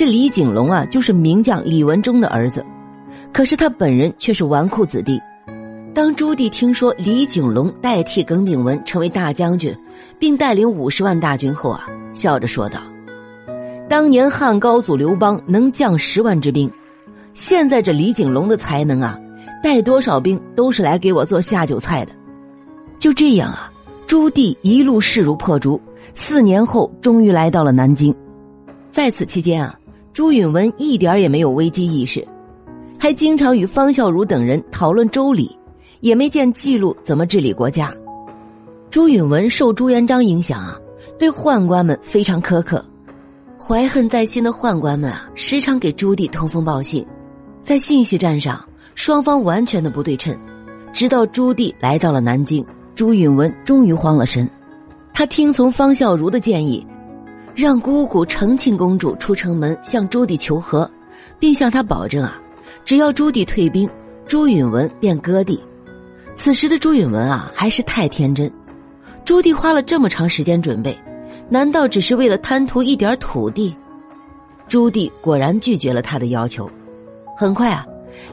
这李景龙啊，就是名将李文忠的儿子，可是他本人却是纨绔子弟。当朱棣听说李景龙代替耿炳文成为大将军，并带领五十万大军后啊，笑着说道：“当年汉高祖刘邦能将十万之兵，现在这李景龙的才能啊，带多少兵都是来给我做下酒菜的。”就这样啊，朱棣一路势如破竹，四年后终于来到了南京。在此期间啊，朱允文一点也没有危机意识，还经常与方孝孺等人讨论周礼。也没见记录怎么治理国家。朱允文受朱元璋影响啊，对宦官们非常苛刻，怀恨在心的宦官们啊，时常给朱棣通风报信，在信息战上双方完全的不对称。直到朱棣来到了南京，朱允文终于慌了神，他听从方孝孺的建议，让姑姑承庆公主出城门向朱棣求和，并向他保证啊，只要朱棣退兵，朱允文便割地。此时的朱允文啊，还是太天真。朱棣花了这么长时间准备，难道只是为了贪图一点土地？朱棣果然拒绝了他的要求。很快啊，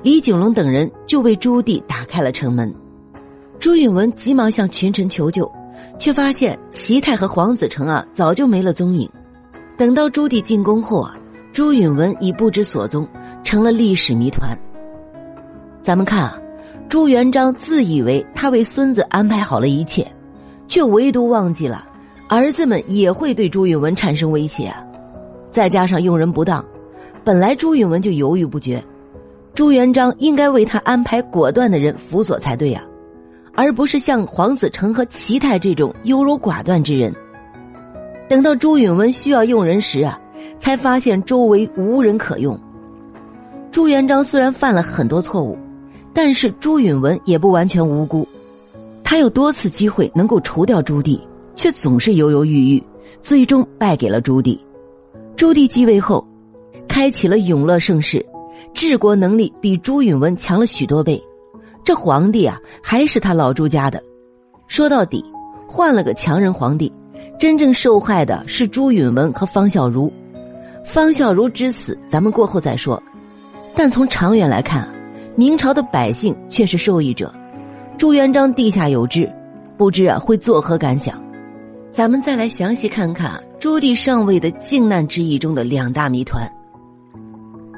李景龙等人就为朱棣打开了城门。朱允文急忙向群臣求救，却发现齐泰和黄子成啊早就没了踪影。等到朱棣进宫后啊，朱允文已不知所踪，成了历史谜团。咱们看啊。朱元璋自以为他为孙子安排好了一切，却唯独忘记了儿子们也会对朱允文产生威胁啊。再加上用人不当，本来朱允文就犹豫不决，朱元璋应该为他安排果断的人辅佐才对呀，而不是像黄子成和齐泰这种优柔寡断之人。等到朱允文需要用人时啊，才发现周围无人可用。朱元璋虽然犯了很多错误。但是朱允文也不完全无辜，他有多次机会能够除掉朱棣，却总是犹犹豫豫，最终败给了朱棣。朱棣继位后，开启了永乐盛世，治国能力比朱允文强了许多倍。这皇帝啊，还是他老朱家的。说到底，换了个强人皇帝，真正受害的是朱允文和方孝孺。方孝孺之死，咱们过后再说。但从长远来看。明朝的百姓却是受益者，朱元璋地下有知，不知啊会作何感想？咱们再来详细看看朱棣上位的靖难之役中的两大谜团。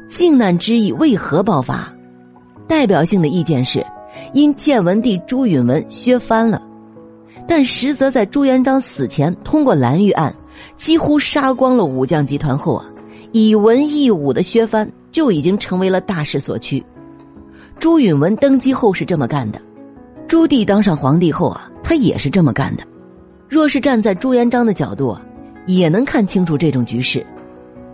靖难之役为何爆发？代表性的意见是，因建文帝朱允文削藩了，但实则在朱元璋死前通过蓝玉案，几乎杀光了武将集团后啊，以文易武的削藩就已经成为了大势所趋。朱允文登基后是这么干的，朱棣当上皇帝后啊，他也是这么干的。若是站在朱元璋的角度啊，也能看清楚这种局势。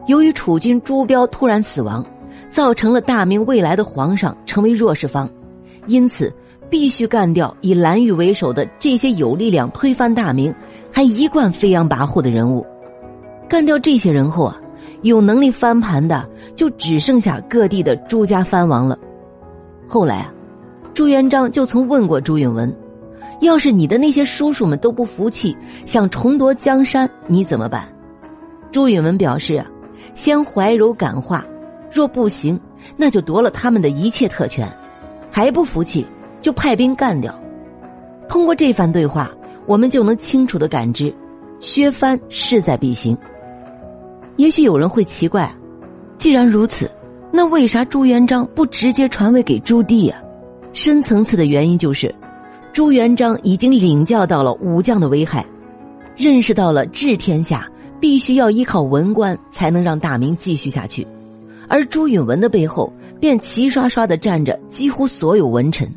由于储君朱标突然死亡，造成了大明未来的皇上成为弱势方，因此必须干掉以蓝玉为首的这些有力量推翻大明还一贯飞扬跋扈的人物。干掉这些人后啊，有能力翻盘的就只剩下各地的朱家藩王了。后来啊，朱元璋就曾问过朱允文：“要是你的那些叔叔们都不服气，想重夺江山，你怎么办？”朱允文表示：“啊，先怀柔感化，若不行，那就夺了他们的一切特权；还不服气，就派兵干掉。”通过这番对话，我们就能清楚的感知，削藩势在必行。也许有人会奇怪，既然如此。那为啥朱元璋不直接传位给朱棣呀？深层次的原因就是，朱元璋已经领教到了武将的危害，认识到了治天下必须要依靠文官才能让大明继续下去，而朱允文的背后便齐刷刷的站着几乎所有文臣。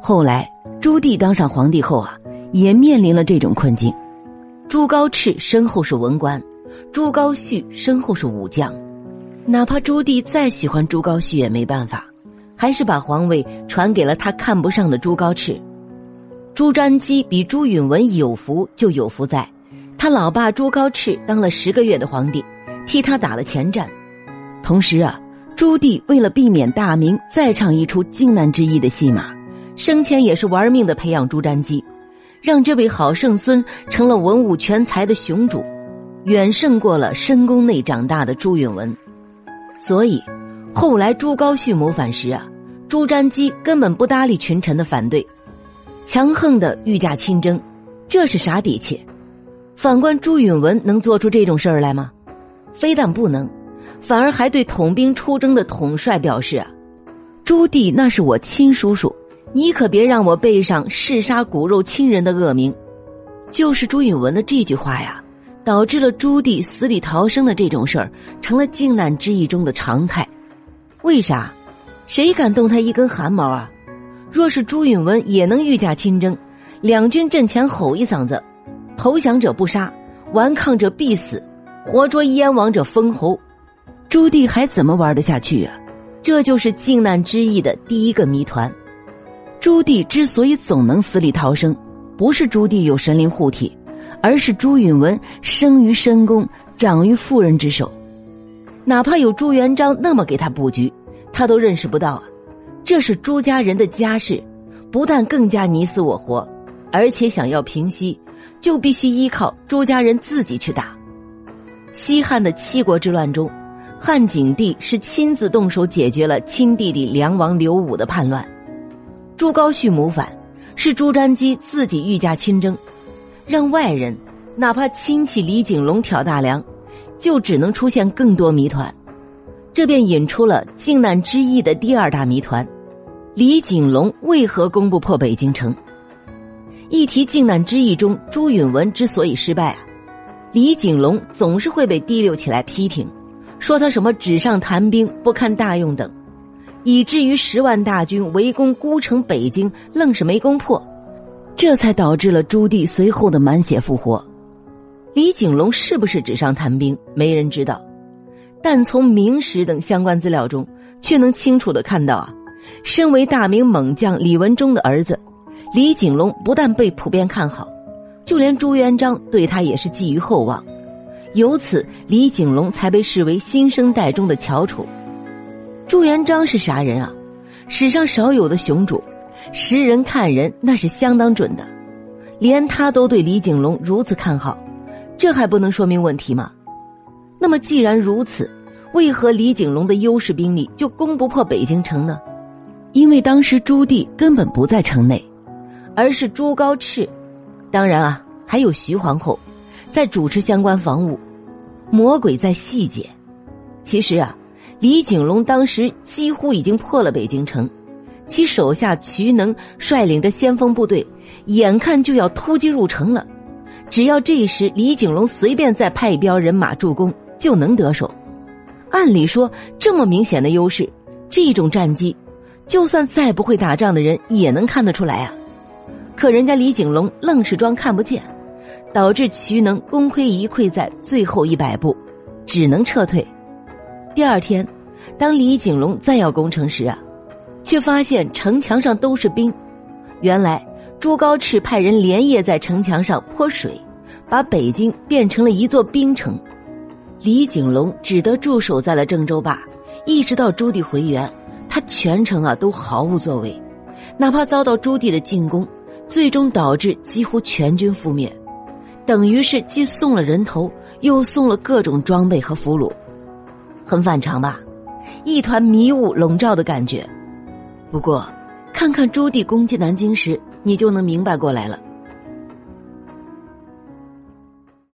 后来朱棣当上皇帝后啊，也面临了这种困境。朱高炽身后是文官，朱高煦身后是武将。哪怕朱棣再喜欢朱高煦也没办法，还是把皇位传给了他看不上的朱高炽。朱瞻基比朱允文有福就有福在，他老爸朱高炽当了十个月的皇帝，替他打了前站。同时啊，朱棣为了避免大明再唱一出靖难之役的戏码，生前也是玩命的培养朱瞻基，让这位好圣孙成了文武全才的雄主，远胜过了深宫内长大的朱允文。所以后来朱高煦谋反时啊，朱瞻基根本不搭理群臣的反对，强横的御驾亲征，这是啥底气？反观朱允文能做出这种事儿来吗？非但不能，反而还对统兵出征的统帅表示啊：“朱棣那是我亲叔叔，你可别让我背上弑杀骨肉亲人的恶名。”就是朱允文的这句话呀，导致了朱棣死里逃生的这种事儿成了靖难之役中的常态。为啥？谁敢动他一根汗毛啊？若是朱允文也能御驾亲征，两军阵前吼一嗓子：“投降者不杀，顽抗者必死。”活捉燕王者封侯，朱棣还怎么玩得下去啊？这就是靖难之役的第一个谜团。朱棣之所以总能死里逃生，不是朱棣有神灵护体，而是朱允文生于深宫，长于妇人之手。哪怕有朱元璋那么给他布局，他都认识不到啊！这是朱家人的家事，不但更加你死我活，而且想要平息，就必须依靠朱家人自己去打。西汉的七国之乱中，汉景帝是亲自动手解决了亲弟弟梁王刘武的叛乱；朱高煦谋反，是朱瞻基自己御驾亲征，让外人哪怕亲戚李景龙挑大梁，就只能出现更多谜团。这便引出了靖难之役的第二大谜团：李景龙为何攻不破北京城？一提靖难之役中朱允文之所以失败啊。李景龙总是会被提溜起来批评，说他什么纸上谈兵、不堪大用等，以至于十万大军围攻孤城北京，愣是没攻破，这才导致了朱棣随后的满血复活。李景龙是不是纸上谈兵，没人知道，但从明史等相关资料中，却能清楚的看到啊，身为大明猛将李文忠的儿子，李景龙不但被普遍看好。就连朱元璋对他也是寄予厚望，由此李景龙才被视为新生代中的翘楚。朱元璋是啥人啊？史上少有的雄主，识人看人那是相当准的，连他都对李景龙如此看好，这还不能说明问题吗？那么既然如此，为何李景龙的优势兵力就攻不破北京城呢？因为当时朱棣根本不在城内，而是朱高炽。当然啊，还有徐皇后，在主持相关防务。魔鬼在细节。其实啊，李景龙当时几乎已经破了北京城，其手下瞿能率领着先锋部队，眼看就要突击入城了。只要这时李景龙随便再派一彪人马助攻，就能得手。按理说，这么明显的优势，这种战绩，就算再不会打仗的人也能看得出来啊。可人家李景龙愣是装看不见，导致瞿能功亏一篑在最后一百步，只能撤退。第二天，当李景龙再要攻城时啊，却发现城墙上都是冰。原来朱高炽派人连夜在城墙上泼水，把北京变成了一座冰城。李景龙只得驻守在了郑州坝，一直到朱棣回援，他全程啊都毫无作为，哪怕遭到朱棣的进攻。最终导致几乎全军覆灭，等于是既送了人头，又送了各种装备和俘虏，很反常吧？一团迷雾笼罩的感觉。不过，看看朱棣攻击南京时，你就能明白过来了。